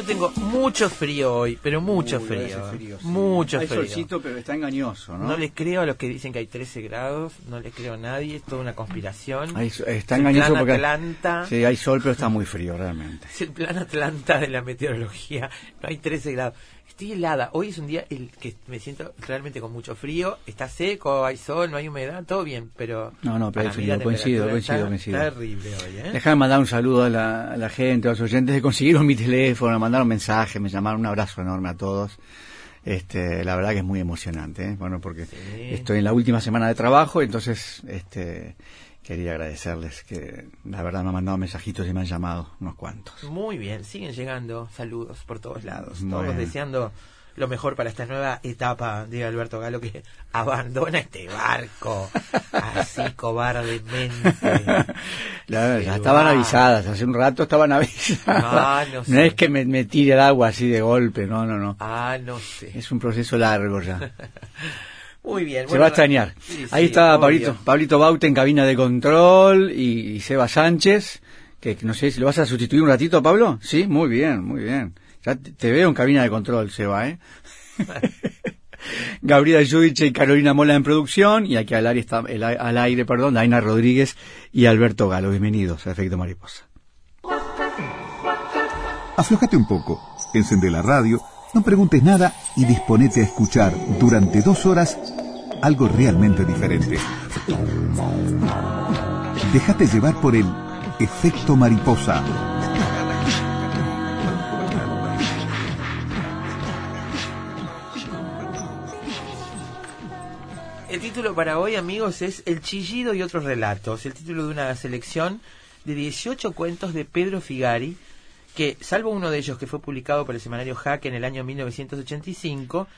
Yo tengo mucho frío hoy, pero mucho Uy, frío. frío, sí. Mucho Hay frío. solcito, pero está engañoso, ¿no? No les creo a los que dicen que hay 13 grados, no les creo a nadie, es toda una conspiración. Hay- está Es el engañoso plan porque... Atlanta. Sí, hay sol, pero está muy frío, realmente. Es el plan Atlanta de la meteorología. No hay 13 grados. Estoy helada. Hoy es un día el que me siento realmente con mucho frío. Está seco, hay sol, no hay humedad, todo bien, pero. No, no, pero hay frío, coincido, coincido, está coincido. Terrible hoy, ¿eh? Déjame mandar un saludo a la, a la gente, a los oyentes, que consiguieron mi teléfono, me mandaron mensajes, me llamaron, un abrazo enorme a todos. Este, la verdad que es muy emocionante, ¿eh? bueno, porque Sí. estoy en la última semana de trabajo, entonces, este, quería agradecerles que la verdad me han mandado mensajitos y me han llamado unos cuantos. Muy bien, siguen llegando saludos por todos lados. Muy Todos bien. deseando lo mejor para esta nueva etapa de Alberto Galo que abandona este barco así cobardemente. La- ya estaban va. avisadas, hace un rato estaban avisadas. Ah, no sé. es que me, me tire el agua así de golpe, no, no, no. Ah, no sé. Es un proceso largo ya. Muy bien. Se bueno, va a extrañar. sí, Ahí sí, está obvio. Pablito, Pablito Baute en cabina de control y, y Seba Sánchez, que no sé si lo vas a sustituir un ratito, Pablo. Sí, muy bien, muy bien. Ya te, te veo en cabina de control, Seba, ¿eh? Gabriela Yudiche y Carolina Mola en producción y aquí al aire, está, el al aire perdón, Daina Rodríguez y Alberto Galo. Bienvenidos a Efecto Mariposa. Aflojate un poco, encende la radio, no preguntes nada y disponete a escuchar durante dos horas algo realmente diferente. Déjate llevar por el efecto mariposa. El título para hoy, amigos, es El chillido y otros relatos. El título de una selección de 18 cuentos de Pedro Figari, que, salvo uno de ellos que fue publicado por el semanario Jaque en el año 1985,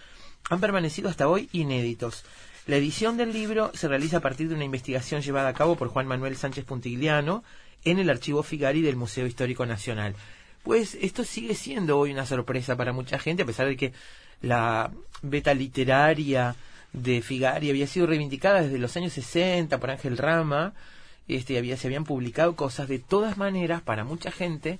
han permanecido hasta hoy inéditos. La edición del libro se realiza a partir de una investigación llevada a cabo por Juan Manuel Sánchez Puntigliano en el archivo Figari del Museo Histórico Nacional. Pues esto sigue siendo hoy una sorpresa para mucha gente, a pesar de que la beta literaria de Figari había sido reivindicada desde los años 60 por Ángel Rama, este, había, se habían publicado cosas. De todas maneras, para mucha gente,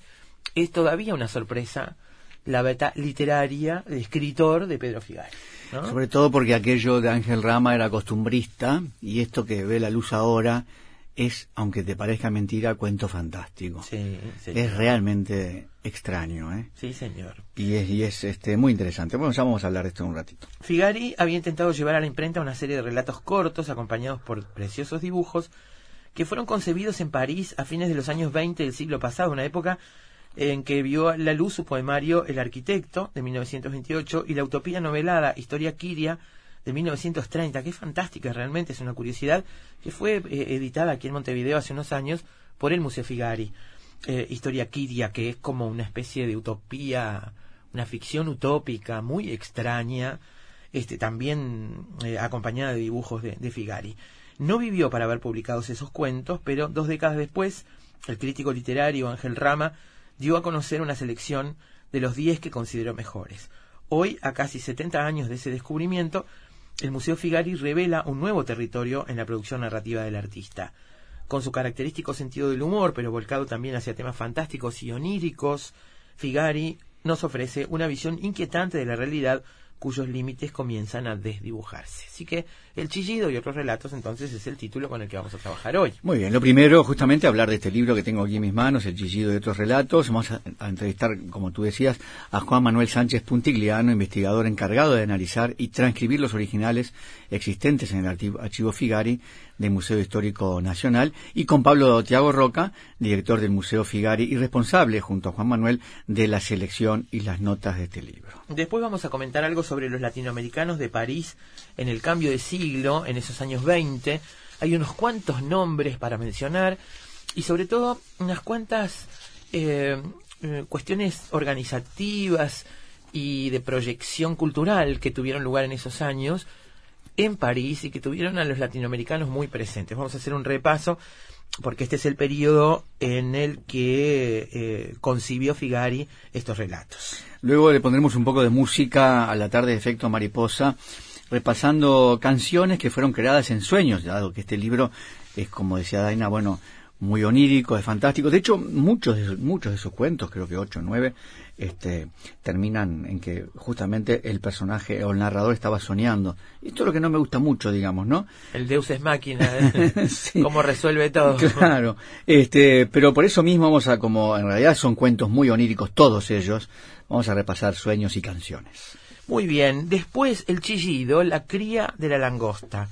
es todavía una sorpresa la beta literaria de escritor de Pedro Figari. ¿no? Sobre todo porque aquello de Ángel Rama era costumbrista y esto que ve la luz ahora es, aunque te parezca mentira, cuento fantástico. Sí. Es realmente extraño, ¿eh? Sí, señor. Y es, y es este, muy interesante. Bueno, ya vamos a hablar de esto en un ratito. Figari había intentado llevar a la imprenta una serie de relatos cortos acompañados por preciosos dibujos que fueron concebidos en París a fines de los años 20 del siglo pasado, una época en que vio la luz su poemario El arquitecto de 1928 y la utopía novelada Historia Kiria de 1930, que es fantástica realmente, es una curiosidad, que fue eh, editada aquí en Montevideo hace unos años por el Museo Figari. Eh, Historia Kiria, que es como una especie de utopía, una ficción utópica muy extraña, este, también eh, acompañada de dibujos de, de Figari. No vivió para haber publicados esos cuentos, pero dos décadas después, el crítico literario Ángel Rama dio a conocer una selección de los 10 que consideró mejores. Hoy, a casi 70 años de ese descubrimiento, el Museo Figari revela un nuevo territorio en la producción narrativa del artista. Con su característico sentido del humor, pero volcado también hacia temas fantásticos y oníricos, Figari nos ofrece una visión inquietante de la realidad cuyos límites comienzan a desdibujarse. Así que El chillido y otros relatos entonces es el título con el que vamos a trabajar hoy. Muy bien, lo primero, justamente, hablar de este libro que tengo aquí en mis manos, El Chillido de otros relatos. Vamos a, entrevistar, como tú decías, a Juan Manuel Sánchez Puntigliano, investigador encargado de analizar y transcribir los originales existentes en el archivo Figari del Museo Histórico Nacional, y con Pablo Tiago Roca, director del Museo Figari y responsable, junto a Juan Manuel, de la selección y las notas de este libro. Después vamos a comentar algo sobre los latinoamericanos de París en el cambio de siglo, en esos años 20. Hay unos cuantos nombres para mencionar y sobre todo unas cuantas eh, eh, cuestiones organizativas y de proyección cultural que tuvieron lugar en esos años en París y que tuvieron a los latinoamericanos muy presentes. Vamos a hacer un repaso porque este es el periodo en el que eh, concibió Figari estos relatos. Luego le pondremos un poco de música a la tarde de efecto mariposa, repasando canciones que fueron creadas en sueños, dado que este libro es, como decía Daina, bueno, muy onírico, es fantástico. De hecho, muchos de, muchos de sus cuentos, creo que ocho o nueve, este, terminan en que justamente el personaje o el narrador estaba soñando. Esto es lo que no me gusta mucho, digamos, ¿no? El Deus es máquina, ¿eh? cómo resuelve todo. Claro, este, pero por eso mismo vamos a, como en realidad son cuentos muy oníricos todos ellos, vamos a repasar sueños y canciones. Muy bien, después el chillido, la cría de la langosta.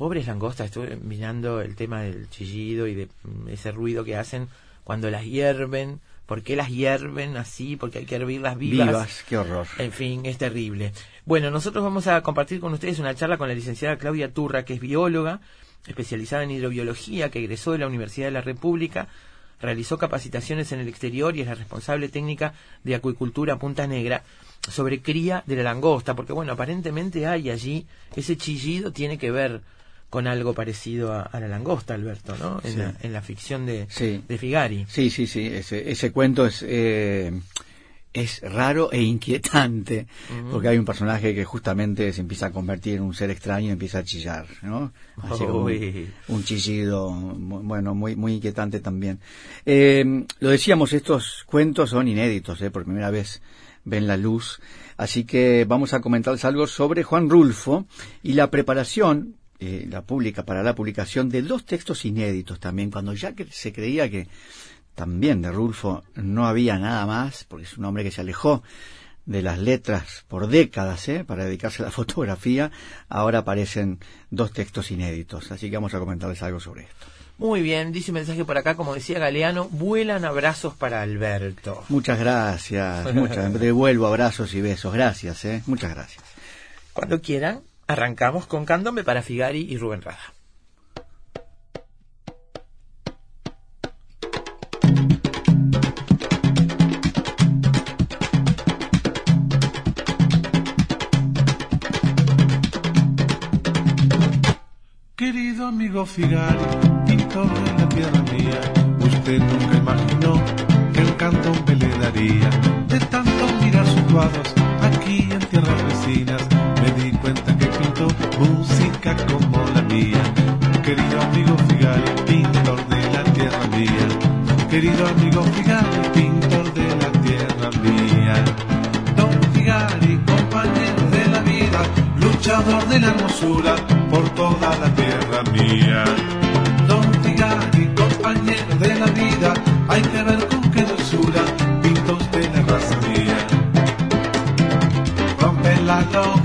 Pobres langostas, estuve mirando el tema del chillido y de mm, ese ruido que hacen cuando las hierven. ¿Por qué las hierven así? Porque hay que hervirlas vivas. Vivas, qué horror. En fin, es terrible. Bueno, nosotros vamos a compartir con ustedes una charla con la licenciada Claudia Turra, que es bióloga, especializada en hidrobiología, que egresó de la Universidad de la República, realizó capacitaciones en el exterior y es la responsable técnica de acuicultura Punta Negra sobre cría de la langosta, porque bueno, aparentemente hay allí, ese chillido tiene que ver con algo parecido a, la langosta, Alberto, ¿no? En, la, ficción de, de, Figari. Sí, sí, sí, ese, ese cuento es, eh, es raro e inquietante, porque hay un personaje que justamente se empieza a convertir en un ser extraño y empieza a chillar, ¿no? Así un, chillido, bueno, muy, muy inquietante también. Eh, lo decíamos, estos cuentos son inéditos, ¿eh? por primera vez ven la luz. Así que vamos a comentarles algo sobre Juan Rulfo y la preparación, eh, la pública, para la publicación de dos textos inéditos también, cuando ya se creía que también de Rulfo no había nada más, porque es un hombre que se alejó de las letras por décadas ¿eh? para dedicarse a la fotografía, ahora aparecen dos textos inéditos. Así que vamos a comentarles algo sobre esto. Muy bien, dice un mensaje por acá, como decía Galeano, vuelan abrazos para Alberto. Muchas gracias, muchas, devuelvo abrazos y besos, gracias, ¿eh? muchas gracias. Cuando quieran, arrancamos con Candombe para Figari y Rubén Rada. Querido amigo Figari, en la tierra mía. Usted nunca imaginó que el candombe le daría. De tanto mirar sus cuadros aquí en tierras vecinas, me di cuenta música como la mía. Querido amigo Figari, pintor de la tierra mía. Querido amigo Figari, pintor de la tierra mía. Don Figari, compañero de la vida, luchador de la hermosura por toda la tierra mía y compañero de la vida, hay que ver con qué dulzura pintos de la raza mía. Rompe la loca,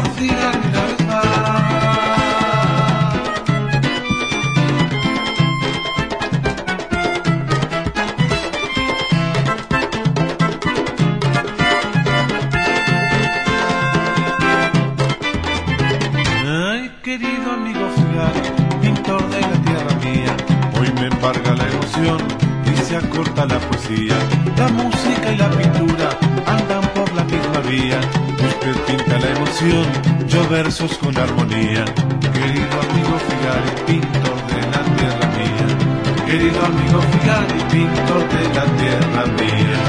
candones por fin la poesía, la música yo versos con armonía. Querido amigo Figari, pintor de la tierra mía. Querido amigo Figari, pintor de la tierra mía.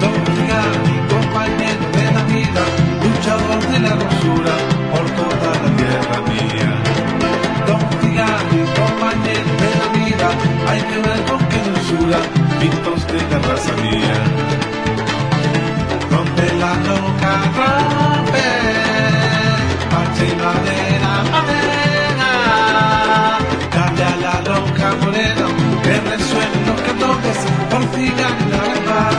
Don Figari, compañero de la vida, luchador de la rosura por toda la tierra mía. Don Figari, compañero de la vida, hay que ver con qué dulzura de la raza mía. Madera, madera. Dale a la loca morena, que resuenen los cantones, por fin la verdad.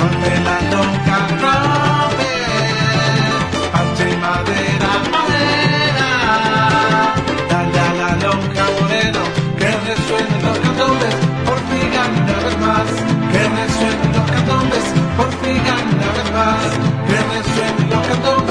Rompe la loca, rompe, parche madera, madera. Dale a la loca morena, que resuenen los cantones, que resuenen los candombes, por fin una vez más, que resuenen los candombes,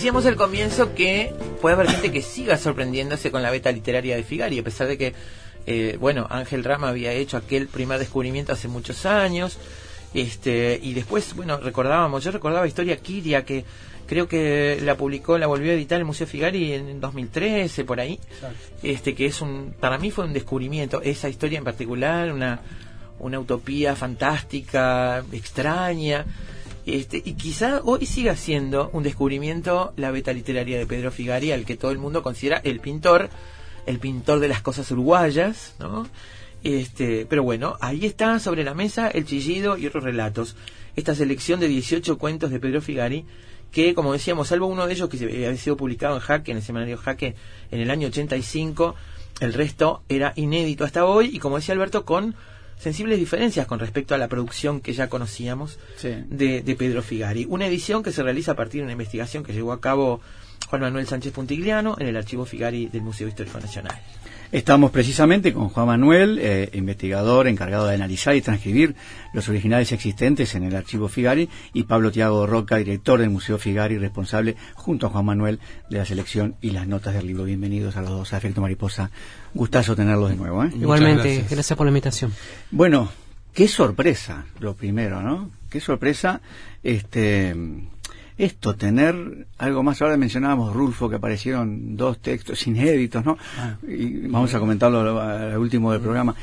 Decíamos al comienzo que puede haber gente que siga sorprendiéndose con la beta literaria de Figari, a pesar de que, eh, bueno, Ángel Rama había hecho aquel primer descubrimiento hace muchos años, este, y después, bueno, recordábamos, yo recordaba Historia Kiria, que creo que la publicó, la volvió a editar el Museo Figari en 2013, por ahí, este, que es un, para mí fue un descubrimiento, esa historia en particular, una, una utopía fantástica, extraña, este, y quizá hoy siga siendo un descubrimiento la beta literaria de Pedro Figari, al que todo el mundo considera el pintor, el pintor de las cosas uruguayas, ¿no? Este, pero bueno, ahí está sobre la mesa El Chillido y otros relatos. Esta selección de 18 cuentos de Pedro Figari, que como decíamos, salvo uno de ellos que había sido publicado en Jaque, en el semanario Jaque, en el año 85, el resto era inédito hasta hoy y como decía Alberto, con sensibles diferencias con respecto a la producción que ya conocíamos de, de, Pedro Figari. Una edición que se realiza a partir de una investigación que llevó a cabo Juan Manuel Sánchez Puntigliano en el archivo Figari del Museo Histórico Nacional. Estamos precisamente con Juan Manuel, eh, investigador encargado de analizar y transcribir los originales existentes en el archivo Figari, y Pablo Tiago Roca, director del Museo Figari, responsable, junto a Juan Manuel, de la selección y las notas del libro. Bienvenidos a los dos a Efecto Mariposa. Gustazo tenerlos de nuevo. ¿eh? Igualmente, gracias. por la invitación. Bueno, qué sorpresa, lo primero, ¿no? Qué sorpresa, este esto, tener algo más. Ahora mencionábamos, Rulfo, que aparecieron dos textos inéditos, ¿no? Ah. y vamos a comentarlo al último del programa.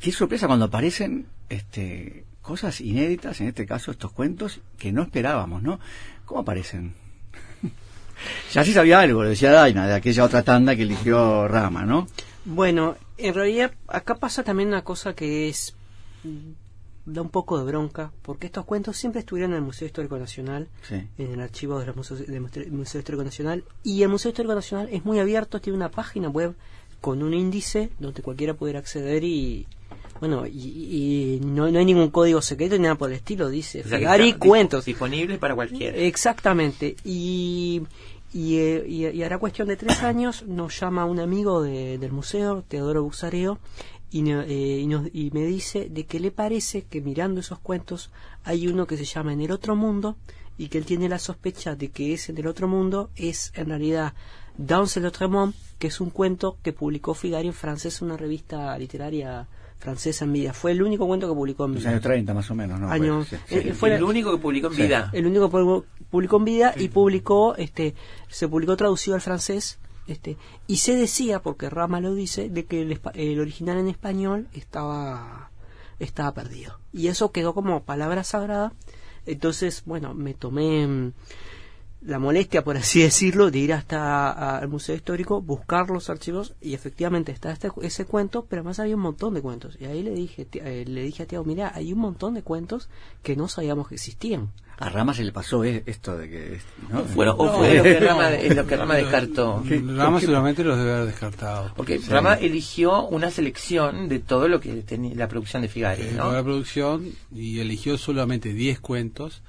Qué sorpresa cuando aparecen este, cosas inéditas, en este caso estos cuentos, que no esperábamos, ¿no? ¿Cómo aparecen? ya sí sabía algo, lo decía Daina, de aquella otra tanda que eligió Rama, ¿no? Bueno, en realidad acá pasa también una cosa que es da un poco de bronca, porque estos cuentos siempre estuvieron en el Museo Histórico Nacional, en el archivo del Museo, Museo Histórico Nacional, y el Museo Histórico Nacional es muy abierto, tiene una página web con un índice donde cualquiera pudiera acceder y bueno y, no, hay ningún código secreto ni nada por el estilo dice o cuentos. disponibles para cualquiera. Exactamente y y, eh, y, hará cuestión de tres años nos llama un amigo del museo Teodoro Busareo eh, y, me dice de que le parece que mirando esos cuentos hay uno que se llama En el otro mundo y que él tiene la sospecha de que ese en el otro mundo es en realidad Dans le autre monde, que es un cuento que publicó Figari en francés, una revista literaria francesa en vida. Fue el único cuento que publicó en vida. años 30 más o menos, ¿no? Eh, fue el, único que publicó en vida. El único que publicó en vida y publicó, este, se publicó traducido al francés este, y se decía, porque Rama lo dice, de que el, original en español estaba, estaba perdido. Y eso quedó como palabra sagrada. Entonces, bueno, me tomé mm, la molestia, por así decirlo, de ir hasta al Museo Histórico, buscar los archivos y efectivamente está este, ese cuento, pero además había un montón de cuentos. Y ahí le dije, eh, le dije a Tiago, mira, hay un montón de cuentos que no sabíamos que existían a Rama se le pasó eh, esto de que... ¿no? Bueno, o fue lo que Rama, lo que Rama descartó. Rama seguramente los debe haber descartado. Porque Rama eligió una selección de todo lo que tenía la producción de Figari, ¿no? La producción y eligió solamente 10 cuentos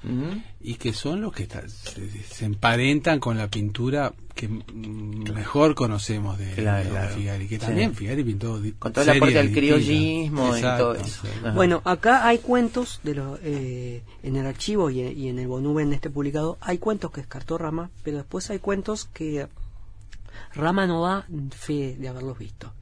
y que son los que se, emparentan con la pintura que mejor conocemos de, Figari, que también Figari pintó con todo el aporte al criollismo y todo eso. Bueno, acá hay cuentos de los eh, en el archivo y, y en el volumen este publicado hay cuentos que descartó Rama, pero después hay cuentos que Rama no da fe de haberlos visto.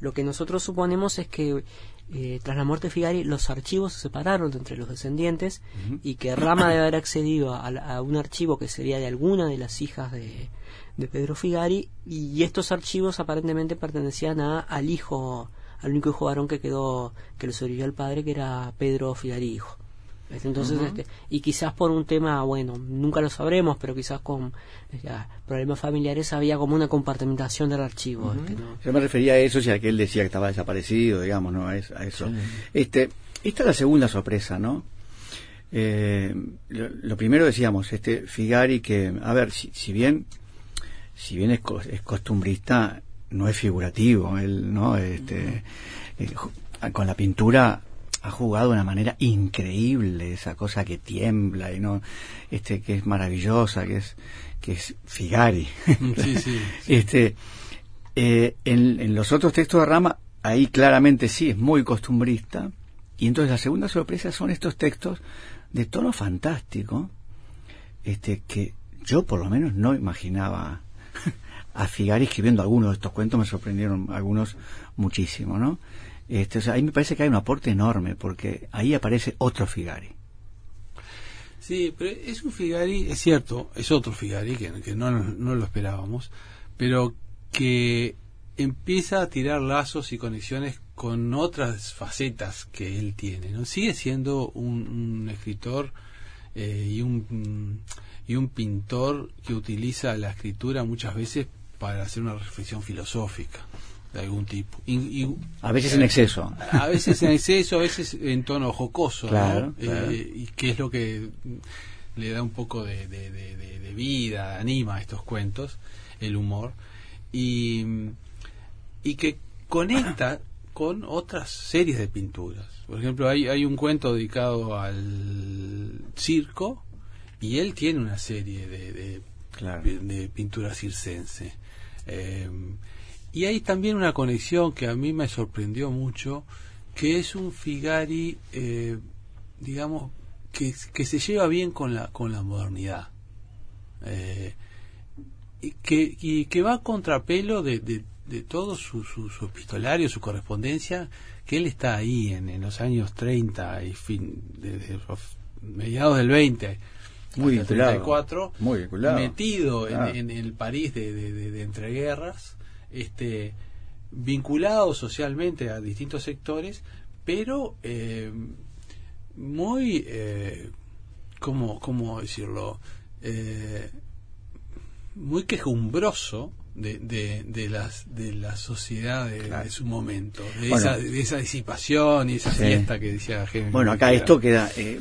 Lo que nosotros suponemos es que eh, tras la muerte de Figari, los archivos se separaron entre los descendientes y que Rama debe haber accedido a, un archivo que sería de alguna de las hijas de, Pedro Figari y estos archivos aparentemente pertenecían a, al hijo, al único hijo varón que quedó, que le sobrevivió al padre, que era Pedro Figari hijo. Entonces, este, y quizás por un tema, bueno, nunca lo sabremos, pero quizás con problemas familiares había como una compartimentación del archivo. Este, Yo me refería a eso, si aquel decía que estaba desaparecido, digamos, ¿no? A eso. Este, esta es la segunda sorpresa, ¿no? Eh, lo, primero decíamos, este Figari que, a ver, si, si bien, si bien es, es, costumbrista, no es figurativo, él, ¿no? Este, eh, con la pintura ha jugado de una manera increíble esa cosa que tiembla y no este que es maravillosa que es que es Figari. Este eh, en, en, los otros textos de Rama ahí claramente sí es muy costumbrista. Y entonces la segunda sorpresa son estos textos de tono fantástico este que yo por lo menos no imaginaba a Figari escribiendo algunos de estos cuentos, me sorprendieron algunos muchísimo, ¿no? Este, o sea, ahí me parece que hay un aporte enorme, porque ahí aparece otro Figari. Sí, pero es un Figari, es cierto, es otro Figari que, no, no lo esperábamos, pero que empieza a tirar lazos y conexiones con otras facetas que él tiene. ¿no? Sigue siendo un, un escritor eh, y, un, y un pintor que utiliza la escritura muchas veces para hacer una reflexión filosófica de algún tipo. Y, y- A veces en exceso. a veces en exceso, a veces en tono jocoso, ¿no? Claro. Eh, y que es lo que le da un poco de, de- de- vida, anima a estos cuentos, el humor, y, y que conecta con otras series de pinturas. Por ejemplo, hay, hay un cuento dedicado al circo y él tiene una serie de, de, Claro. pintura circense. Eh, y hay también una conexión que a mí me sorprendió mucho, que es un Figari, eh, digamos, que, que se lleva bien con la, con la modernidad. Eh, y, que, y que va a contrapelo de, de, de todo su, su, su epistolario, su correspondencia, que él está ahí en, en los años 30 y fin, desde mediados del 20 Muy vinculado. 34, Muy vinculado. metido en- en, el París de, de, de- de entreguerras, este, vinculado socialmente a distintos sectores, pero eh, muy, eh, ¿cómo, cómo decirlo? Eh, muy quejumbroso de, de, de las de la sociedad de, Claro. de su momento de, Bueno. esa, de esa disipación y esa Sí. fiesta que decía Henry Bueno, acá esto queda. eh,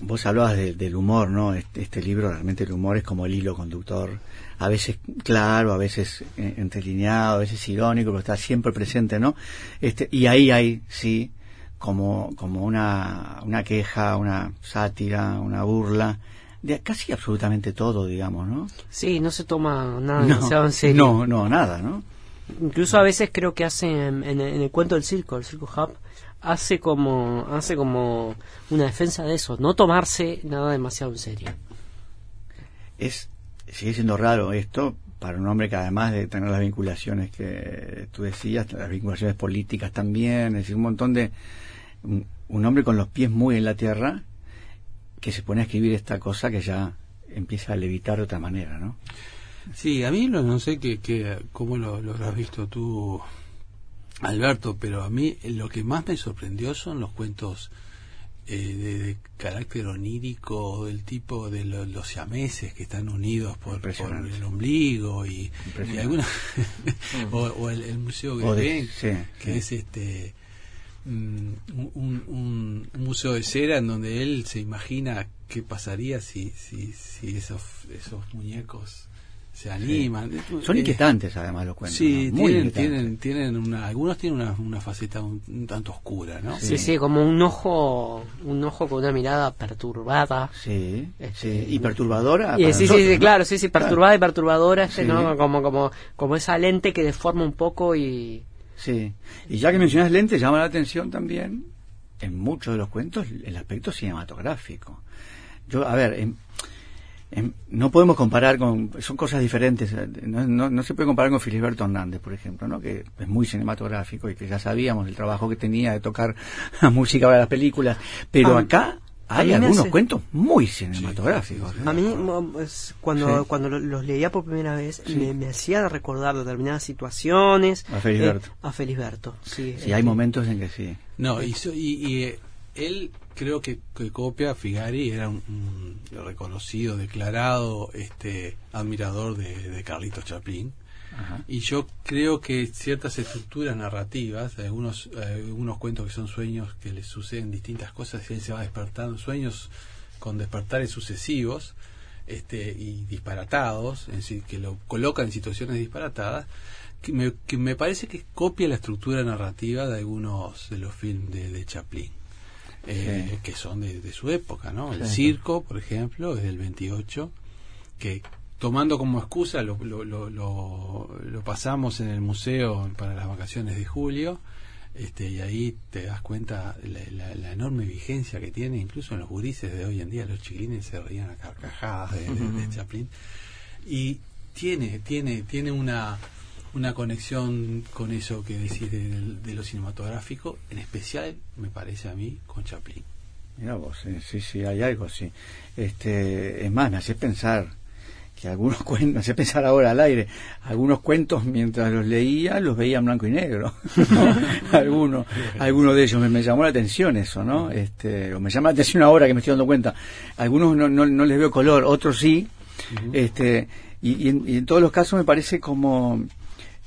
vos hablabas de- del humor, ¿no? Este, este libro, realmente el humor es como el hilo conductor. A veces claro, a veces eh, entrelineado, a veces irónico, pero está siempre presente, ¿no? Este, y ahí hay, sí, como, como una, una queja, una sátira, una burla, de casi absolutamente todo, digamos, ¿no? Sí, no se toma nada demasiado en serio. no, no, nada, ¿no? Incluso a veces creo que hace en, en el- en el cuento del circo, el circo Hub, hace como hace como una defensa de eso, no tomarse nada demasiado en serio. es sigue siendo raro esto para un hombre que además de tener las vinculaciones que tú decías, las vinculaciones políticas también, es decir, un montón de un, un hombre con los pies muy en la tierra que se pone a escribir esta cosa que ya empieza a levitar de otra manera, ¿no? Sí, a mí no, no sé que, que, cómo lo, lo habrás visto tú, Alberto, pero a mí lo que más me sorprendió son los cuentos eh, de, de carácter onírico, del tipo de lo- los siameses que están unidos por, por el ombligo y, y alguna o, o el, el museo de- sí, que sí. es este un, un- un museo de cera en donde él se imagina qué pasaría si si, si esos esos muñecos se animan Son Eh, inquietantes además los cuentos. Sí, ¿no? Muy tienen, tienen, tienen una, algunos tienen una, una faceta un, un tanto oscura, ¿no? Sí, sí, como un ojo un ojo con una mirada perturbada. Sí, Este, sí, y perturbadora. Y sí, sí, nosotros, sí, ¿no? claro, sí, sí, perturbada y perturbadora, este, Sí. ¿no? Como, como, como esa lente que deforma un poco y... Sí, y ya que mencionas lentes, llama la atención también, en muchos de los cuentos, el aspecto cinematográfico. Yo, a ver, em- em, no podemos comparar con, son cosas diferentes, no, no, no se puede comparar con Filiberto Hernández, por ejemplo, ¿no? que es muy cinematográfico y que ya sabíamos el trabajo que tenía de tocar la música para las películas, pero A- acá hay algunos hace- cuentos muy cinematográficos. ¿eh? A mí, cuando, Sí. cuando lo- los leía por primera vez, Sí. me, me hacía recordar determinadas situaciones. A Felisberto. eh, a Felisberto, sí. Sí, eh, hay momentos en que sí. No, y, so- y, y, eh, él creo que, que copia Figari, era un, un reconocido, declarado este admirador de, de Carlitos Chaplin. Ajá. Y yo creo que ciertas estructuras narrativas, algunos, algunos cuentos que son sueños que le suceden distintas cosas y él se va despertando, sueños con despertares sucesivos este, y disparatados, es decir, que lo colocan en situaciones disparatadas, que me, que me parece que copia la estructura narrativa de algunos de los films de, de Chaplin. eh, Sí. que son de, de su época, ¿no? El Sí. circo, por ejemplo, es del 28, que tomando como excusa lo, lo, lo, lo, pasamos en el museo para las vacaciones de julio Este, y ahí te das cuenta la, la, la enorme vigencia que tiene, incluso en los gurises de hoy en día, los chiquilines se reían a carcajadas de, de- de Chaplin. Y tiene, tiene, tiene una, una conexión con eso que decís de, de lo cinematográfico, en especial, me parece a mí, con Chaplin. Mira vos, sí, sí, sí, hay algo, sí. Este, es más, me hace pensar que algunos cuentos, me hace pensar ahora al aire, algunos cuentos mientras los leía los veía en blanco y negro. algunos, algunos de ellos me, me llamó la atención eso, ¿no? Este, o me llama la atención ahora que me estoy dando cuenta. Algunos no, no, no les veo color, otros sí. Este, y, y en, y en todos los casos me parece como,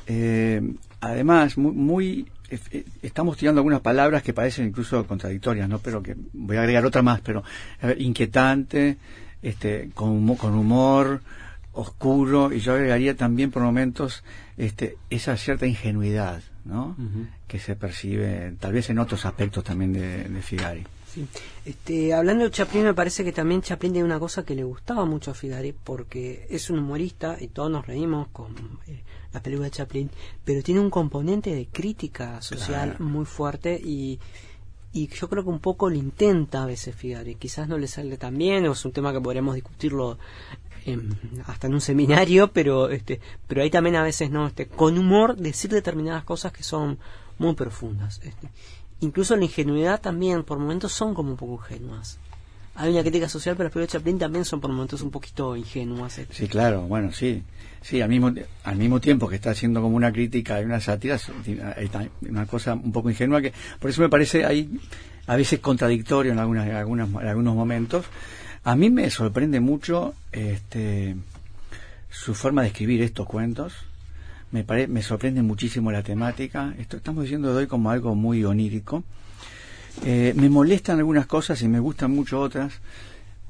eh, además, muy, muy eh, eh, estamos tirando algunas palabras que parecen incluso contradictorias, ¿no? Pero que voy a agregar otra más, pero a ver, inquietante, este, con humor, con humor oscuro, y yo agregaría también por momentos este, esa cierta ingenuidad, ¿no? Que se percibe tal vez en otros aspectos también de, de Figari. Sí. Este, hablando de Chaplin, me parece que también Chaplin tiene una cosa que le gustaba mucho a Figari, porque es un humorista y todos nos reímos con eh, las películas de Chaplin, pero tiene un componente de crítica social Claro. muy fuerte y, y yo creo que un poco lo intenta a veces Figari. Quizás no le sale tan bien, o es un tema que podríamos discutirlo en- hasta en un seminario, pero este, pero ahí también a veces no, este, con humor decir determinadas cosas que son muy profundas. Este. Incluso la ingenuidad también, por momentos son como un poco ingenuas. Hay una crítica social, pero las películas de Chaplin también son por momentos un poquito ingenuas. este. Sí, claro, bueno, sí. Sí, al mismo, al mismo tiempo que está haciendo como una crítica y una sátira, una cosa un poco ingenua que, por eso me parece ahí a veces contradictorio en, algunas, en, algunas, en algunos momentos. A mí me sorprende mucho este, su forma de escribir estos cuentos. Me, pare, me sorprende muchísimo la temática. Esto estamos diciendo hoy como algo muy onírico. Eh, me molestan algunas cosas y me gustan mucho otras.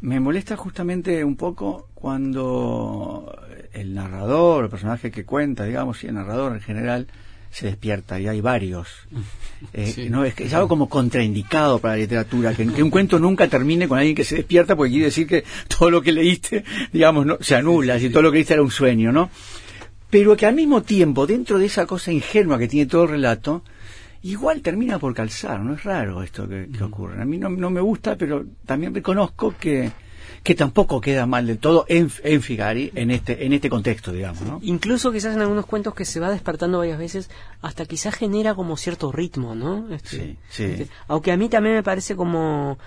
Me molesta justamente un poco cuando el narrador, el personaje que cuenta, digamos, y el narrador en general, se despierta y hay varios. Eh, Sí. no es que es algo como contraindicado para la literatura, que, que un cuento nunca termine con alguien que se despierta, porque quiere decir que todo lo que leíste, digamos, no, se anula, si todo lo que leíste era un sueño, ¿no? Pero que al mismo tiempo, dentro de esa cosa ingenua que tiene todo el relato, igual termina por calzar, no es raro esto que, que ocurre. A mí no, no me gusta, pero también reconozco que, que tampoco queda mal del todo en, en Figari, en este, en este contexto, digamos, ¿no? Incluso quizás en algunos cuentos que se va despertando varias veces, hasta quizás genera como cierto ritmo, ¿no? Este, Sí, sí. este, aunque a mí también me parece como,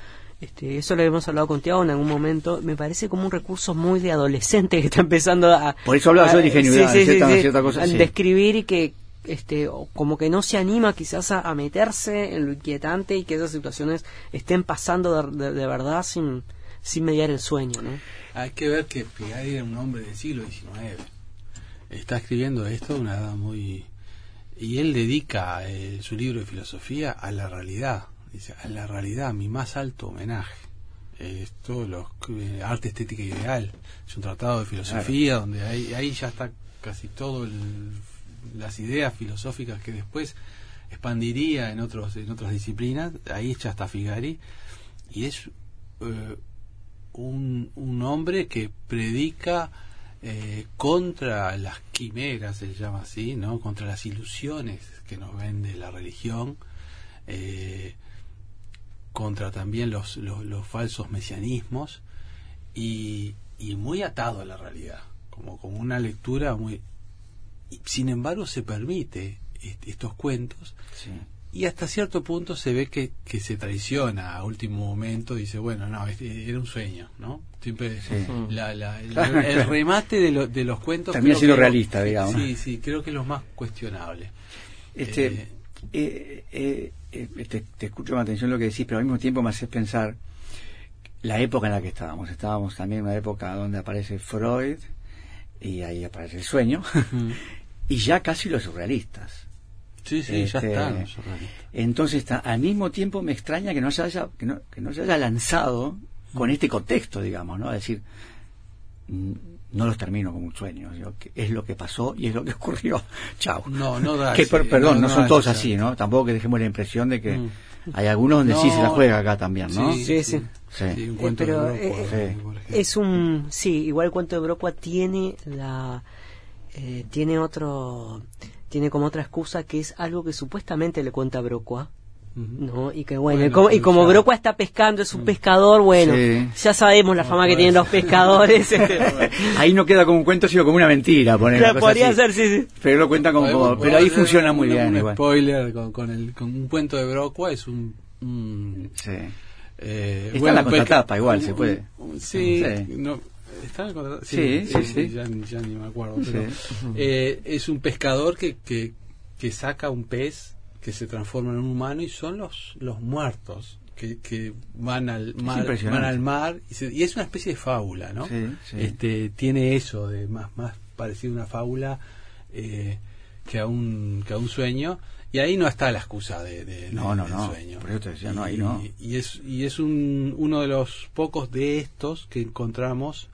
este, eso lo hemos hablado con Tiago en algún momento, me parece como un recurso muy de adolescente que está empezando a... Por eso hablaba yo de ingenuidad, cierta- cierta cosa, a sí. describir y que este como que no se anima quizás a, a meterse en lo inquietante y que esas situaciones estén pasando de, de- de verdad sin, sin mediar el sueño, ¿no? Hay que ver que Figari era un hombre del siglo XIX. Está escribiendo esto a una edad muy... Y él dedica eh, su libro de filosofía a la realidad. Dice, a la realidad, mi más alto homenaje. Esto, los eh, arte estética ideal. Es un tratado de filosofía donde ahí, ahí ya está casi todo el- las ideas filosóficas que después expandiría en otros en otras disciplinas. Ahí ya está Figari y es eh, un, un hombre que predica eh, contra las quimeras, se llama así, ¿no? Contra las ilusiones que nos vende la religión, eh, contra también los, los, falsos mesianismos y, y muy atado a la realidad, como, como una lectura muy... sin embargo, se permite est- estos cuentos Sí. Y hasta cierto punto se ve que, que se traiciona a último momento, dice, bueno, no, este era un sueño, ¿no? Siempre Sí. la- la- el, Claro, el claro. remate de, lo- de los cuentos... Creo siendo que- realista, digamos. Sí, sí, creo que es lo más cuestionable. Este, Eh, eh, eh, eh, te, te escucho con atención lo que decís, pero al mismo tiempo me haces pensar la época en la que estábamos. Estábamos también en una época donde aparece Freud y ahí aparece el sueño y ya casi los surrealistas. Sí, sí, ya Este, surrealistas. Entonces, está, al mismo tiempo me extraña que no se haya, que no, que no se haya lanzado con este contexto, digamos, ¿no? Es decir, mm, no los termino como un sueño, es lo que pasó y es lo que ocurrió. Chao. No, no da Que, ese- per- perdón, no, no son da todos así. ¿no? Tampoco que dejemos la impresión de que Mm. hay algunos donde sí se la juega acá también, ¿no? Sí, Sí, sí. sí. Sí. Sí, un Eh, cuento pero, de Broco, eh. Es un sí, igual el cuento de Brocua tiene la eh, tiene otro tiene como otra excusa que es algo que supuestamente le cuenta Brocua. Ujú. ¿no? Y que bueno, Bueno, y como, y como ya. Brocua está pescando, es un pescador, bueno, Sí. ya sabemos la No, fama que tienen los pescadores. este, Ahí no queda como un cuento, sino como una mentira. Poner Claro, podría así. ser, sí, sí. Pero lo cuentan como, pero ahí funciona muy un- bien. Un igual. spoiler con, con el, con un cuento de Brocua es un. un, Sí. eh, Está en la contratapa, igual, un- se puede. un- sí, Sí. no, ¿está en la contratapa? Sí, sí, sí. Ya, ya ni me acuerdo. Pero, eh, es un pescador que, que, que saca un pez que se transforma en un humano y son los, los muertos. Que, que van al mar, van al mar y, se- y es una especie de fábula, ¿no? Sí, sí. Este tiene eso de más más parecido a una fábula eh, que a un que a un sueño y ahí no está la excusa de, de- No, de- no, no. sueño Por eso te decía, no, ahí no. y es y es un, uno de los pocos de estos que encontramos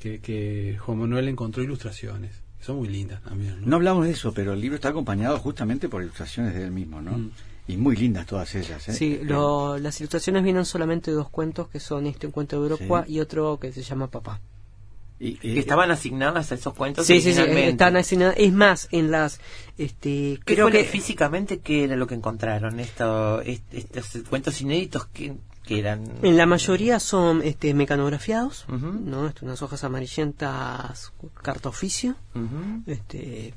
que, que Juan Manuel encontró ilustraciones son muy lindas también ¿no? No hablamos de eso, pero el libro está acompañado justamente por ilustraciones de él mismo, ¿no? Mm. Y muy lindas todas ellas. ¿eh? Sí, Eh, lo- las ilustraciones vienen solamente de dos cuentos, que son este un cuento de Sí. y otro que se llama Papá. y- y- que estaban asignadas a esos cuentos Sí, sí, sí, están asignadas. Es más, en las... Este, ¿Qué creo fue que... físicamente qué era lo que encontraron? Esto, est- estos cuentos inéditos que, En la mayoría son este, mecanografiados. ¿no? Este, unas hojas amarillentas, carta oficio. Este,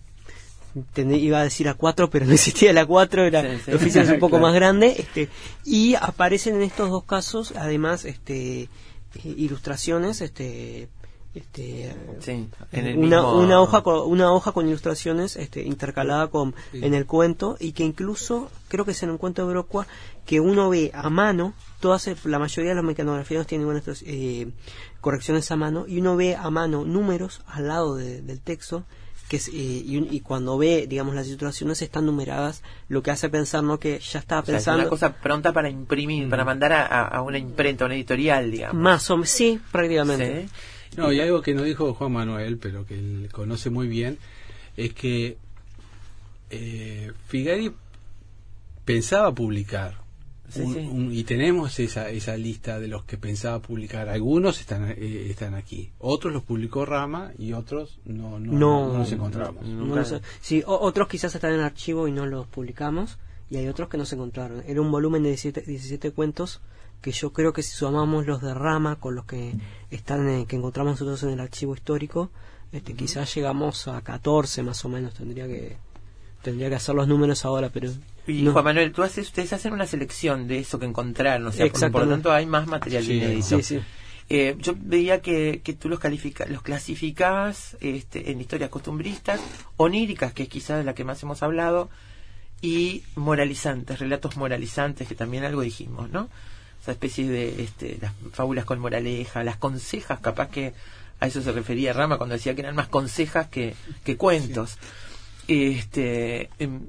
iba a decir a cuatro, pero no existía la cuatro, era, Sí, sí. el oficio es un poco Claro. más grande. Este, y aparecen en estos dos casos, además, este, eh, ilustraciones, este, este, Sí, en el una, mismo- una hoja con, una hoja con ilustraciones este, intercalada con en el cuento y que incluso creo que es en un cuento de Brocua que uno ve a mano todas el- la mayoría de los mecanografías tienen buenas eh, correcciones a mano y uno ve a mano números al lado de- del texto que es, eh, y, un- y cuando ve digamos las ilustraciones están numeradas lo que hace pensar no que ya estaba O sea, es pensando una cosa pronta para imprimir, para mandar a, a- una imprenta, a una editorial, digamos. más o menos sí prácticamente Sí. No, y algo que no dijo Juan Manuel, pero que él conoce muy bien, es que eh, Figari pensaba publicar. Sí, un- sí. un- y tenemos esa, esa lista de los que pensaba publicar. Algunos están, eh, están aquí. Otros los publicó Rama y otros no, no, No, no los encontramos. no. No. Sí, o- otros quizás están en archivo y no los publicamos, y hay otros que no se encontraron. Era un volumen de 17, 17 cuentos que yo creo que si sumamos los de Rama con los que están en- que encontramos nosotros en el archivo histórico, este, quizás llegamos a 14 más o menos. Tendría que tendría que hacer los números ahora, pero Y no. Juan Manuel, tú haces, ustedes hacen una selección de eso que encontraron, o sea, por, por lo tanto hay más material Sí, inédito. sí, sí. Eh, yo veía que, que tú los, califica, los clasificabas este, en historias costumbristas, oníricas, que es quizás de la que más hemos hablado, y moralizantes, relatos moralizantes, que también algo dijimos, ¿no? Esa especie de este, las fábulas con moraleja, las consejas, capaz que a eso se refería Rama cuando decía que eran más consejas que, que cuentos. Este, em,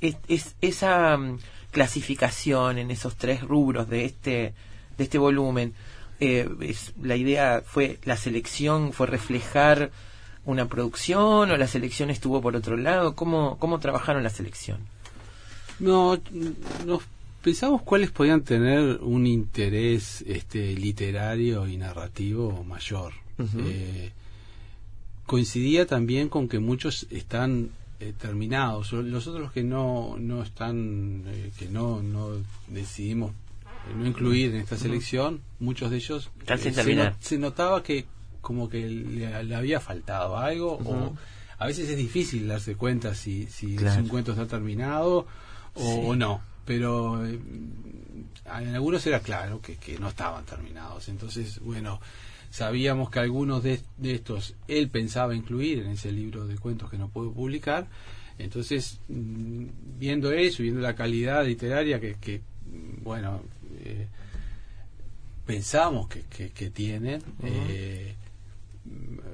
es, es- esa mm, clasificación en esos tres rubros de este, de este volumen, eh, es- la idea fue, la selección fue reflejar una producción o la selección estuvo por otro lado, ¿cómo, cómo trabajaron la selección? No, nos pensamos cuáles podían tener un interés este, literario y narrativo mayor. Eh, coincidía también con que muchos están eh, terminados. Los otros los que no, no están, eh, que no, no decidimos eh, no incluir en esta selección, muchos de ellos Están sin se, no- se notaba que como que le, le había faltado algo o a veces es difícil darse cuenta si, si Claro. un cuento está terminado o, Sí. o no pero eh, en algunos era claro que, que no estaban terminados entonces bueno sabíamos que algunos de, de estos él pensaba incluir en ese libro de cuentos que no pudo publicar entonces mm, viendo eso y viendo la calidad literaria que, que mm, bueno eh, pensamos que, que, que tienen eh,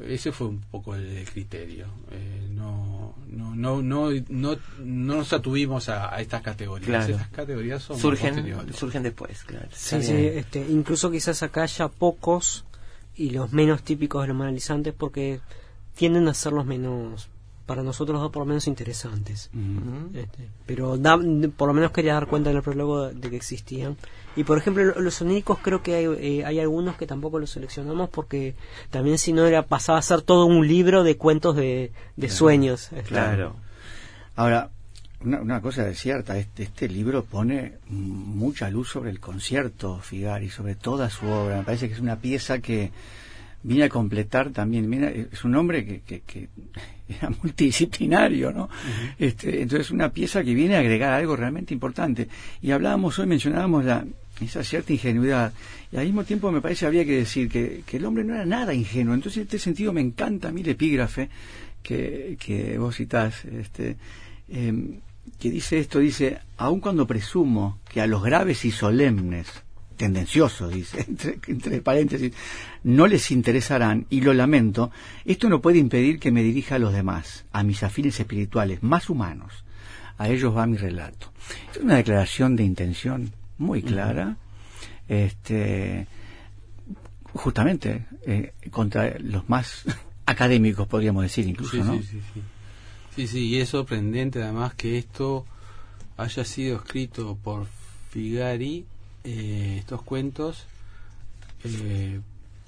ese fue un poco el, el criterio. Eh, no, no, no, no, no, no nos atuvimos a, a estas categorías. Claro. Estas categorías son Surgen, surgen después, claro. Sí, sí, este, incluso quizás acá haya pocos y los menos típicos de los moralizantes porque tienden a ser los menos, para nosotros dos por lo menos interesantes. Ujú. Este, pero da- por lo menos quería dar cuenta en el prólogo de que existían. Y por ejemplo, lo- los oníricos creo que hay, eh, hay algunos que tampoco los seleccionamos porque también si no era pasaba a ser todo un libro de cuentos de, de sueños. este. Claro. Ahora, una, una cosa es cierta, este, este libro pone mucha luz sobre el concierto Figari, sobre toda su obra. Me parece que es una pieza que viene a completar también. Mira, es un hombre que, que, que era multidisciplinario, ¿no? este, entonces, una pieza que viene a agregar algo realmente importante. Y hablábamos hoy, mencionábamos la, esa cierta ingenuidad. Y al mismo tiempo me parece había que decir que, que el hombre no era nada ingenuo. Entonces, en este sentido, me encanta a mí el epígrafe que, que vos citás. Este, eh, que dice esto, dice, aun cuando presumo que a los graves y solemnes, tendenciosos, dice, entre, entre, paréntesis, no les interesarán, y lo lamento, esto no puede impedir que me dirija a los demás, a mis afines espirituales más humanos. A ellos va mi relato. Es una declaración de intención muy clara, uh -huh. este, justamente eh, contra los más académicos, podríamos decir, incluso, sí, ¿no? Sí, sí, sí. Sí, y es sorprendente además que esto haya sido escrito por Figari, eh, estos cuentos, eh,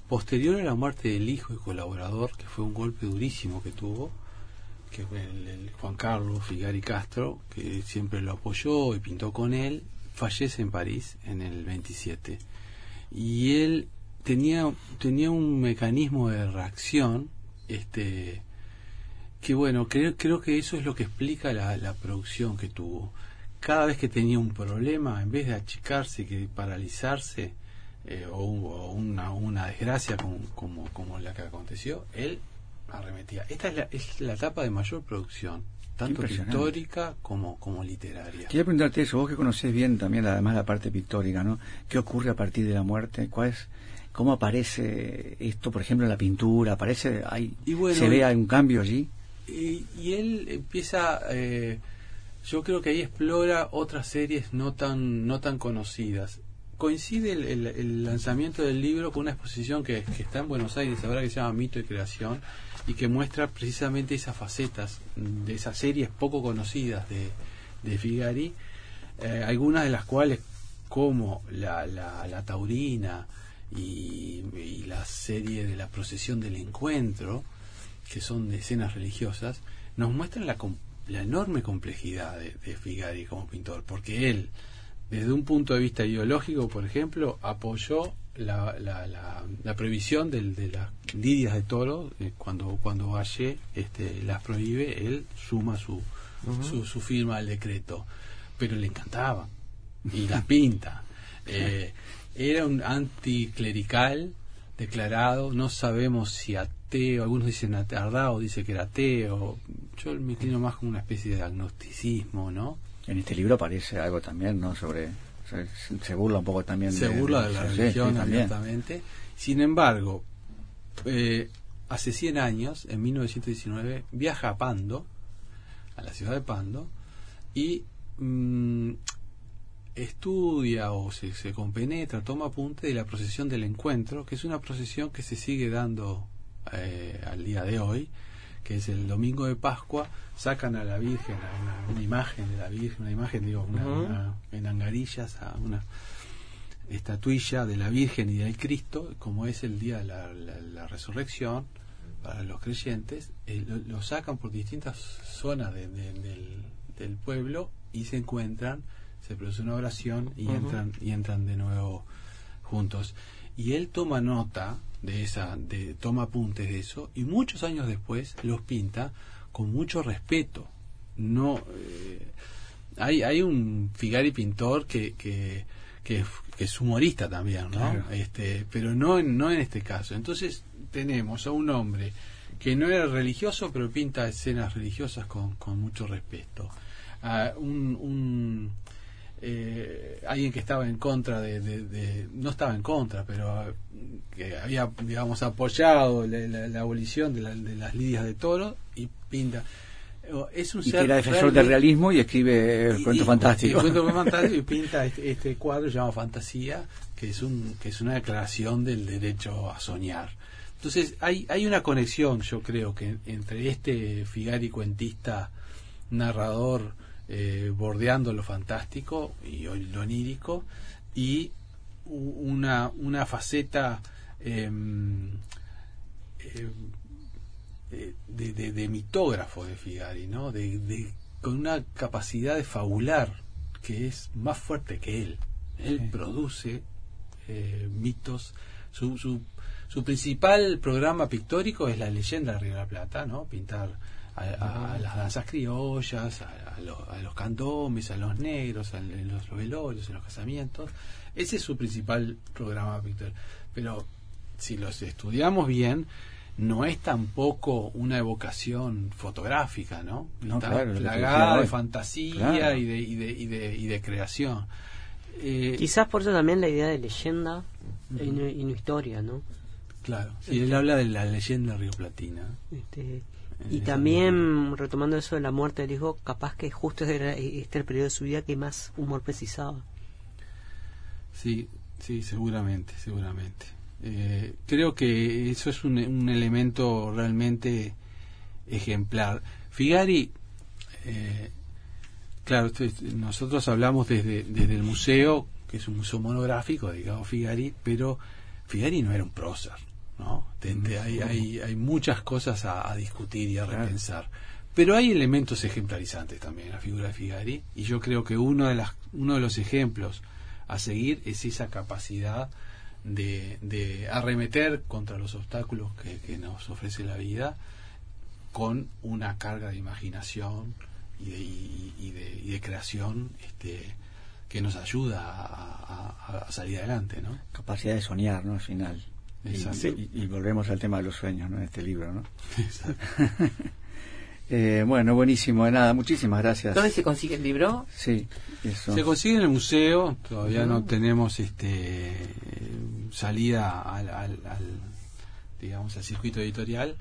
posterior a la muerte del hijo y colaborador, que fue un golpe durísimo que tuvo, que fue el, el Juan Carlos Figari Castro, que siempre lo apoyó y pintó con él, fallece en París en el 27. Y él tenía, tenía un mecanismo de reacción, este que bueno, creo, creo que eso es lo que explica la, la, producción que tuvo. Cada vez que tenía un problema, en vez de achicarse que paralizarse, eh, o, o, una, una desgracia como, como, como, la que aconteció, él arremetía. Esta es la, es la etapa de mayor producción, tanto pictórica como, como literaria. Quería preguntarte eso, vos que conocés bien también además la parte pictórica, ¿no? ¿Qué ocurre a partir de la muerte? ¿Cuál es, ¿Cómo aparece esto, por ejemplo, en la pintura? ¿Aparece, hay, bueno, ¿Se ve algún cambio allí? Y, y él empieza eh, yo creo que ahí explora otras series no tan no tan conocidas. Coincide el, lanzamiento del libro con una exposición que, está en Buenos Aires ahora que se llama Mito y Creación y que muestra precisamente esas facetas de esas series poco conocidas de, de Figari eh, algunas de las cuales como la, la, taurina y la serie de la procesión del encuentro que son de escenas religiosas, nos muestran la, la enorme complejidad de, de, Figari como pintor, porque él, desde un punto de vista ideológico, por ejemplo, apoyó la, la, la, la prohibición del, de las lidias de toro, eh, cuando, cuando Valle este, las prohíbe, él suma su, uh -huh. su, su, firma al decreto, pero le encantaba, y las pinta. Eh, era un anticlerical declarado, no sabemos si ateo, algunos dicen Ardao dice que era ateo, yo me inclino más como una especie de agnosticismo, ¿no? En este libro aparece algo también, ¿no? Sobre, se, se burla un poco también se de, burla de, de la religión abiertamente. Sin embargo, eh, hace 100 años, en 1919, viaja a Pando, a la ciudad de Pando, y mmm, estudia o se, se, compenetra, toma apunte de la procesión del encuentro, que es una procesión que se sigue dando eh, al día de hoy, que es el domingo de Pascua, sacan a la Virgen, a una, una, imagen de la Virgen, una imagen, digo, una, uh -huh. una, en angarillas, a una estatuilla de la Virgen y del Cristo, como es el día de la, la, la resurrección para los creyentes, eh, lo, lo, sacan por distintas zonas de, de, del, del pueblo y se encuentran se produce una oración y uh -huh. entran y entran de nuevo juntos y él toma nota de esa de toma apuntes de eso y muchos años después los pinta con mucho respeto. No eh, hay hay un Figari pintor que que, que, que es humorista también no claro. este pero no en, no en este caso. Entonces tenemos a un hombre que no era religioso pero pinta escenas religiosas con, con mucho respeto. Un, un eh, alguien que estaba en contra de, de, de, no estaba en contra pero que había digamos apoyado la, la, la abolición de, la, de, las lidias de toro y pinta. Es un y ser que era defensor del realismo y escribe y, cuentos fantásticos y, cuentos fantásticos y pinta este, este cuadro llamado fantasía que es un que es una declaración del derecho a soñar. Entonces hay hay una conexión yo creo que entre este Figari cuentista narrador eh, bordeando lo fantástico y lo onírico y una, una faceta eh, eh, de, de, de, mitógrafo de Figari, ¿no? De, de, con una capacidad de fabular que es más fuerte que él. Él produce eh, mitos. Su, su, su principal programa pictórico es la leyenda de Río de la Plata, ¿no? Pintar a, a las danzas criollas, a, a lo- a los candombes, a los negros, a- los velorios, en los casamientos. Ese es su principal programa pictórico. Pero si los estudiamos bien, no es tampoco una evocación fotográfica, ¿no? No, Está claro, plagada de hoy. fantasía Claro. y, de, y, de, y, de, y de creación. Eh, Quizás por eso también la idea de leyenda y, no, y no historia, ¿no? claro, sí, él habla de la leyenda rioplatina. Este, y también, retomando eso de la muerte del hijo, capaz que justo era este el periodo de su vida que más humor precisaba. Sí, sí, seguramente, seguramente. Eh, creo que eso es un, un elemento realmente ejemplar. Figari, eh, claro, nosotros hablamos desde, desde el museo, que es un museo monográfico, digamos Figari, pero Figari no era un prócer, ¿no? Te- te- hay, hay, hay muchas cosas a, a discutir y a repensar. Pero hay elementos ejemplarizantes también en la figura de Figari, y yo creo que uno de, las, uno de los ejemplos a seguir es esa capacidad de, de arremeter contra los obstáculos que, que nos ofrece la vida con una carga de imaginación y de, y- y de, y de creación este, que nos ayuda a, a- a salir adelante, ¿no? Capacidad de soñar, ¿no? Al final. Y, Exacto. y- y volvemos al tema de los sueños, ¿no? En este libro, ¿no? Eh, bueno, buenísimo. De nada, muchísimas gracias. ¿Dónde se consigue el libro? Sí, eso. Se consigue en el museo, todavía no tenemos este eh, salida al, al- al, digamos al circuito editorial.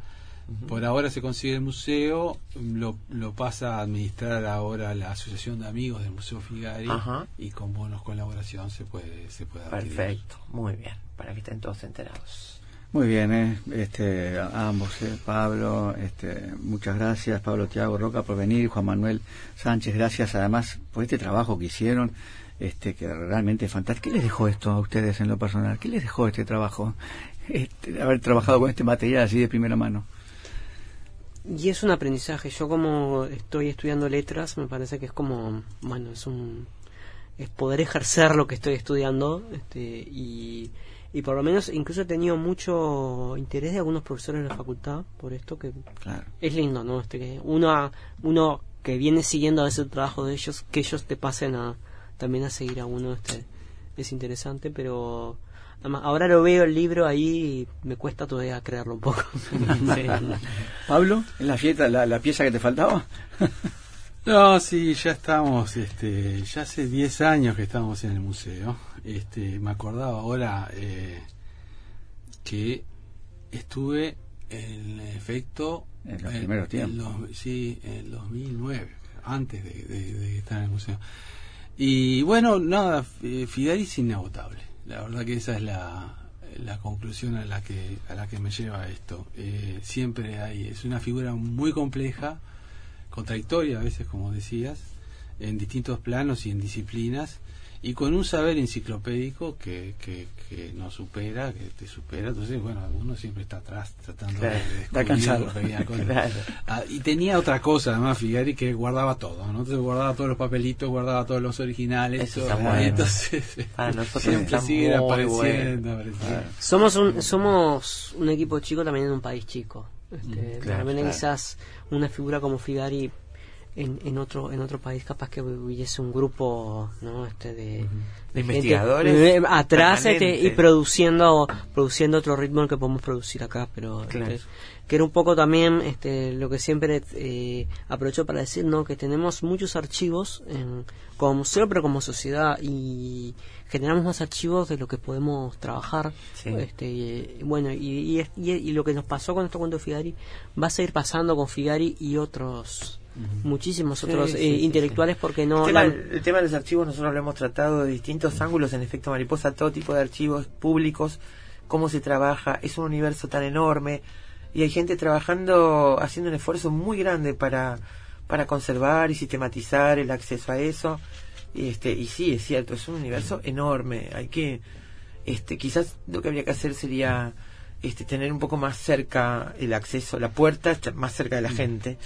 Por ahora se consigue el museo, lo, lo pasa a administrar ahora la Asociación de Amigos del Museo Figari Ajá. y con bonos colaboración se puede se puede adquirir. Perfecto, muy bien, para que estén todos enterados. Muy bien, ¿eh? este, a ambos, ¿eh? Pablo, este, muchas gracias, Pablo Tiago Roca por venir, Juan Manuel Sánchez, gracias además por este trabajo que hicieron, este, que realmente es fantástico. ¿Qué les dejó esto a ustedes en lo personal? ¿Qué les dejó este trabajo? Este, haber trabajado con este material así de primera mano. Y es un aprendizaje. Yo como estoy estudiando letras, me parece que es como, bueno, es un es poder ejercer lo que estoy estudiando este, y, y por lo menos incluso he tenido mucho interés de algunos profesores de la facultad por esto que Claro. es lindo, ¿no? Este, que uno, uno que viene siguiendo ese trabajo de ellos, que ellos te pasen a también a seguir a uno, este, es interesante, pero además, ahora lo veo el libro ahí y me cuesta todavía creerlo un poco. Sí. Pablo, ¿es la, fiesta, la, la pieza que te faltaba? No, sí, ya estamos, este, ya hace 10 años que estamos en el museo. Este, me acordaba ahora eh, que estuve en efecto En los primeros en tiempos. los- sí, en el 2009, antes de, de- de estar en el museo. Y bueno, nada, eh, Fidari es inagotable. La verdad que esa es la, la conclusión a la que a la que me lleva esto. Eh, siempre hay, es una figura muy compleja, contradictoria a veces, como decías, en distintos planos y en disciplinas, y con un saber enciclopédico que, que, que nos supera, que te supera. Entonces, bueno, uno siempre está atrás tratando Claro, de está descubrir cansado. cosas. Claro. Ah, y tenía otra cosa, además, Figari, que guardaba todo, ¿no? Entonces guardaba todos los papelitos, guardaba todos los originales. Eso todo, está bueno. entonces, Para nosotros siempre está apareciendo. Somos un, somos un equipo chico también en un país chico. Este, claro, realmente claro. quizás una figura como Figari en, en otro en otro país capaz que hubiese un grupo no este de, investigadores atrás este, y produciendo produciendo otro ritmo que podemos producir acá pero Claro. este, que era un poco también este lo que siempre eh, aprovecho para decir no que tenemos muchos archivos en, como museo pero como sociedad y generamos más archivos de lo que podemos trabajar Sí. este y, bueno y, y, y- y lo que nos pasó con esto cuento de Figari va a seguir pasando con Figari y otros muchísimos otros sí, eh, sí, intelectuales sí. porque no el, tema, la- el tema de los archivos nosotros lo hemos tratado de distintos ángulos en efecto mariposa, todo tipo de archivos públicos, cómo se trabaja, es un universo tan enorme y hay gente trabajando, haciendo un esfuerzo muy grande para, para conservar y sistematizar el acceso a eso. Y, este, y sí, es cierto, es un universo enorme, hay que, este, quizás lo que habría que hacer sería este, tener un poco más cerca el acceso, la puerta más cerca de la gente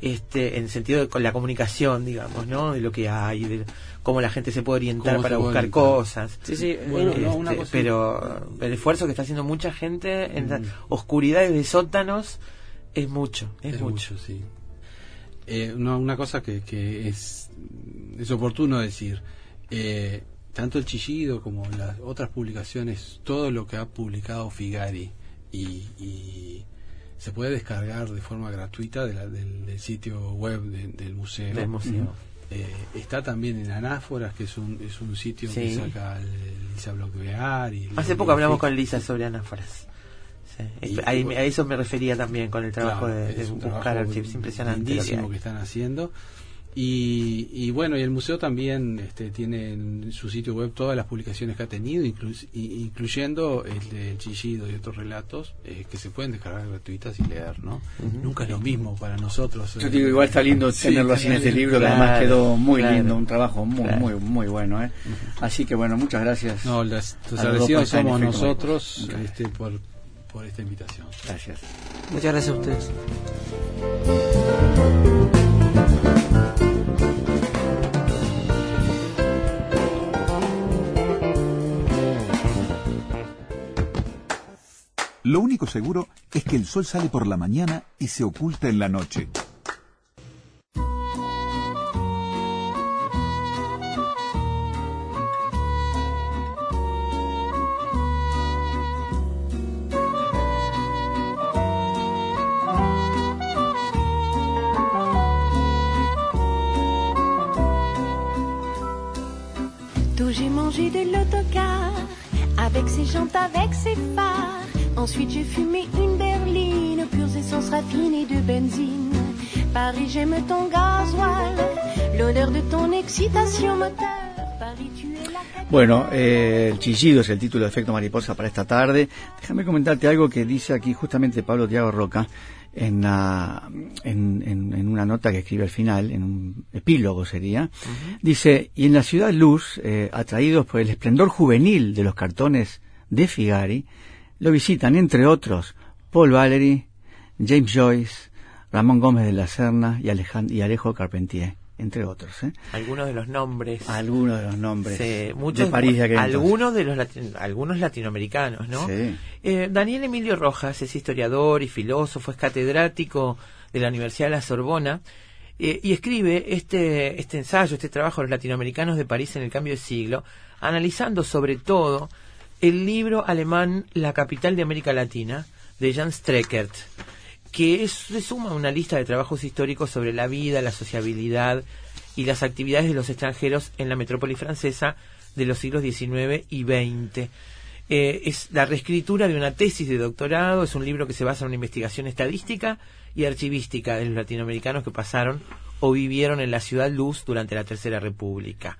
este, en el sentido de con la comunicación, digamos, ¿no? De lo que hay, de cómo la gente se puede orientar para buscar orientar. cosas. Sí, sí, Bueno, eh, no, una Este, cosa- pero el esfuerzo que está haciendo mucha gente en las Mm. oscuridades de sótanos es mucho, es, Es mucho. mucho, sí. Eh, no, una cosa que, que es, es oportuno decir, eh, tanto el Chillido como las otras publicaciones, todo lo que ha publicado Figari y, y se puede descargar de forma gratuita de la- del, del sitio web de- del museo. del museo. Eh, está también en Anáforas, que es un, es un sitio que saca el Lisa Blockbear. y Hace poco hablamos con Lisa sobre anáforas. Sí. Y- a eso me refería también con el trabajo Claro, de, buscar archivos. Es impresionante. que lindísimo hay. que, están haciendo. Y, y bueno, y el museo también este, tiene en su sitio web todas las publicaciones que ha tenido, inclu- incluyendo el de Chillido y otros relatos eh, que se pueden descargar gratuitas y leer, ¿no? Nunca es lo mismo para nosotros. Yo eh, digo, igual está lindo Sí, tenerlo así en este libro, que además quedó muy claro. lindo, un trabajo muy, Claro. muy, muy bueno. ¿eh? Así que bueno, muchas gracias. No, las, los agradecidos somos efecto nosotros este, por, por esta invitación. Gracias. Muchas gracias a ustedes. Lo único seguro es que el sol sale por la mañana y se oculta en la noche. Ensuite j'ai fumé une berline, pures essences raffinées de benzine. Paris j'aime ton gasoil, l'odeur de ton excitation moteur. Paris tu es la capitale. Bueno, eh, el chillido es el título de Efecto Mariposa para esta tarde. Déjame comentarte algo que dice aquí justamente Pablo Tiago Roca en, la- en, en- en una nota que escribe al final, en un epílogo sería. Dice, y en la ciudad luz, eh, atraídos por el esplendor juvenil de los cartones de Figari, lo visitan entre otros Paul Valery, James Joyce, Ramón Gómez de la Serna y, y Alejo Carpentier, entre otros. ¿eh? Algunos de los nombres. Algunos de los nombres Sí, muchos, de París de entonces. algunos de los algunos latinoamericanos, ¿no? Sí. Eh, Daniel Emilio Rojas es historiador y filósofo, es catedrático de la Universidad de la Sorbona eh, y escribe este este ensayo, este trabajo los latinoamericanos de París en el cambio de siglo, analizando sobre todo el libro alemán La capital de América Latina de Jan Streckert que es, se suma una lista de trabajos históricos sobre la vida, la sociabilidad y las actividades de los extranjeros en la metrópoli francesa de los siglos XIX y XX. Eh, es la reescritura de una tesis de doctorado, es un libro que se basa en una investigación estadística y archivística de los latinoamericanos que pasaron o vivieron en la ciudad luz durante la Tercera República.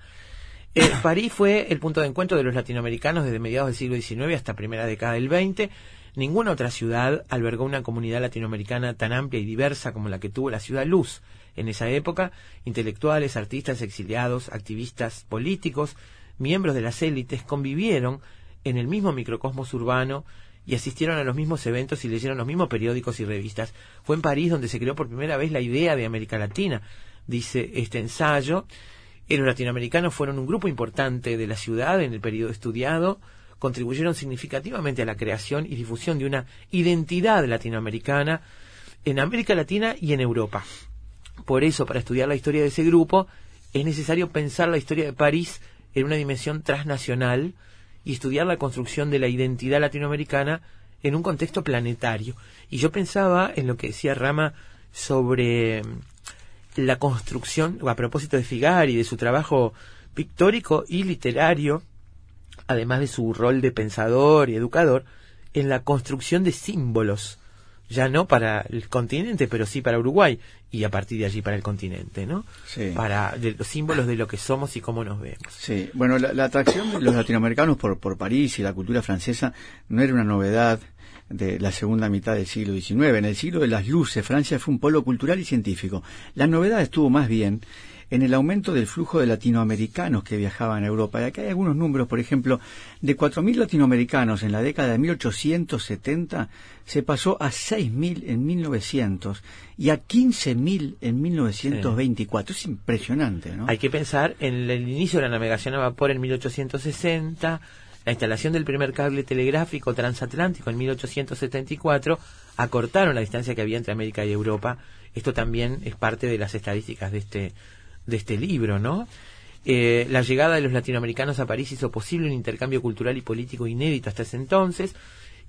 Eh, París fue el punto de encuentro de los latinoamericanos desde mediados del siglo XIX hasta primera década del XX. Ninguna otra ciudad albergó una comunidad latinoamericana tan amplia y diversa como la que tuvo la ciudad Luz en esa época. Intelectuales, artistas, exiliados, activistas, políticos, miembros de las élites convivieron en el mismo microcosmos urbano y asistieron a los mismos eventos y leyeron los mismos periódicos y revistas. Fue en París donde se creó por primera vez la idea de América Latina, dice este ensayo. Los latinoamericanos fueron un grupo importante de la ciudad en el periodo estudiado, contribuyeron significativamente a la creación y difusión de una identidad latinoamericana en América Latina y en Europa. Por eso, para estudiar la historia de ese grupo, es necesario pensar la historia de París en una dimensión transnacional y estudiar la construcción de la identidad latinoamericana en un contexto planetario. Y yo pensaba en lo que decía Rama sobre la construcción, a propósito de Figari, de su trabajo pictórico y literario, además de su rol de pensador y educador, en la construcción de símbolos, ya no para el continente, pero sí para Uruguay, y a partir de allí para el continente, ¿no? Sí. Para de los símbolos de lo que somos y cómo nos vemos. Sí, bueno, la, la atracción de los latinoamericanos por, por París y la cultura francesa no era una novedad de la segunda mitad del siglo XIX. En el siglo de las luces, Francia fue un polo cultural y científico. La novedad estuvo más bien en el aumento del flujo de latinoamericanos que viajaban a Europa. Y acá hay algunos números, por ejemplo, de 4.000 latinoamericanos en la década de 1870 se pasó a 6.000 en 1900 y a 15.000 en 1924. Es impresionante, ¿no? Hay que pensar en el inicio de la navegación a vapor en 1860, la instalación del primer cable telegráfico transatlántico en 1874, acortaron la distancia que había entre América y Europa. Esto también es parte de las estadísticas de este, de este libro, ¿no? Eh, la llegada de los latinoamericanos a París hizo posible un intercambio cultural y político inédito hasta ese entonces,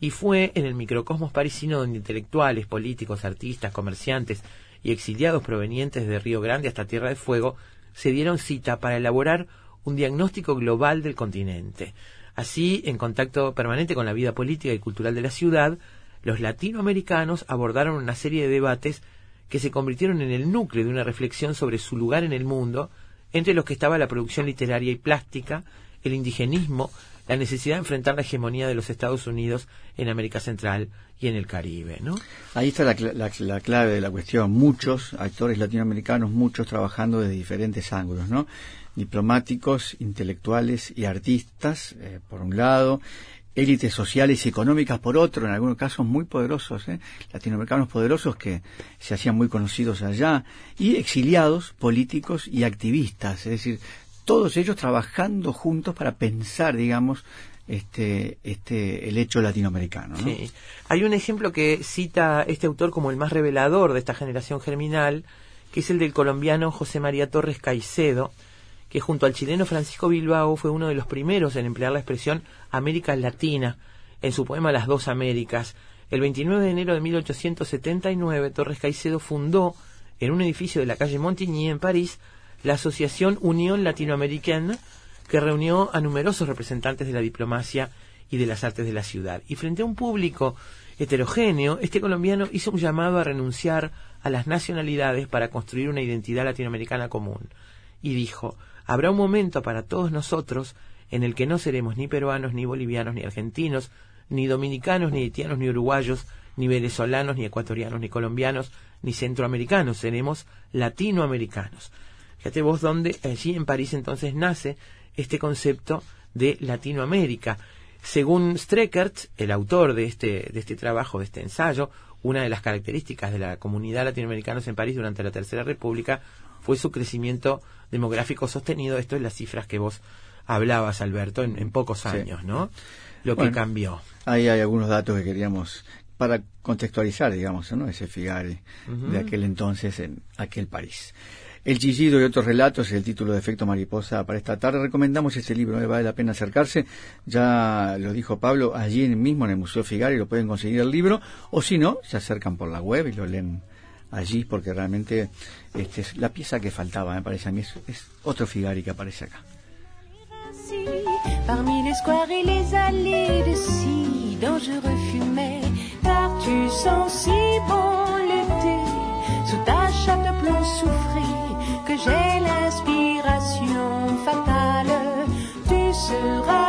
y fue en el microcosmos parisino donde intelectuales, políticos, artistas, comerciantes y exiliados provenientes de Río Grande hasta Tierra de Fuego se dieron cita para elaborar un diagnóstico global del continente. Así, en contacto permanente con la vida política y cultural de la ciudad, los latinoamericanos abordaron una serie de debates que se convirtieron en el núcleo de una reflexión sobre su lugar en el mundo, entre los que estaba la producción literaria y plástica, el indigenismo, la necesidad de enfrentar la hegemonía de los Estados Unidos en América Central y en el Caribe, ¿no? Ahí está la, la, clave de la cuestión. Muchos actores latinoamericanos, muchos trabajando desde diferentes ángulos, ¿no? Diplomáticos, intelectuales y artistas, eh, por un lado, élites sociales y económicas por otro, en algunos casos muy poderosos, ¿eh? latinoamericanos poderosos que se hacían muy conocidos allá, y exiliados políticos y activistas, es decir, todos ellos trabajando juntos para pensar, digamos, este, este, el hecho latinoamericano. Sí. Hay un ejemplo que cita este autor como el más revelador de esta generación germinal, que es el del colombiano José María Torres Caicedo, que junto al chileno Francisco Bilbao fue uno de los primeros en emplear la expresión América Latina en su poema Las dos Américas. El 29 de enero de 1879, Torres Caicedo fundó en un edificio de la calle Montigny en París la Asociación Unión Latinoamericana, que reunió a numerosos representantes de la diplomacia y de las artes de la ciudad. Y frente a un público heterogéneo, este colombiano hizo un llamado a renunciar a las nacionalidades para construir una identidad latinoamericana común. Y dijo, habrá un momento para todos nosotros en el que no seremos ni peruanos, ni bolivianos, ni argentinos, ni dominicanos, ni haitianos, ni uruguayos, ni venezolanos, ni ecuatorianos, ni colombianos, ni centroamericanos, seremos latinoamericanos. Fíjate vos donde allí en París entonces nace este concepto de Latinoamérica. Según Streckert, el autor de este, de este trabajo, de este ensayo, una de las características de la comunidad latinoamericana en París durante la Tercera República fue su crecimiento demográfico sostenido. Esto es las cifras que vos hablabas, Alberto, en, pocos años, ¿no? Lo que cambió. Ahí hay algunos datos que queríamos para contextualizar, digamos, ¿no? Ese Figari de aquel entonces en aquel París. El chillido y otros relatos, el título de Efecto Mariposa para esta tarde. Recomendamos este libro, ¿eh? vale la pena acercarse. Ya lo dijo Pablo, allí mismo en el Museo Figari lo pueden conseguir el libro, o si no, se acercan por la web y lo leen allí, porque realmente este, es la pieza que faltaba, me parece a mí, es, otro Figari que aparece acá. que j'ai l'inspiration fatale, tu seras.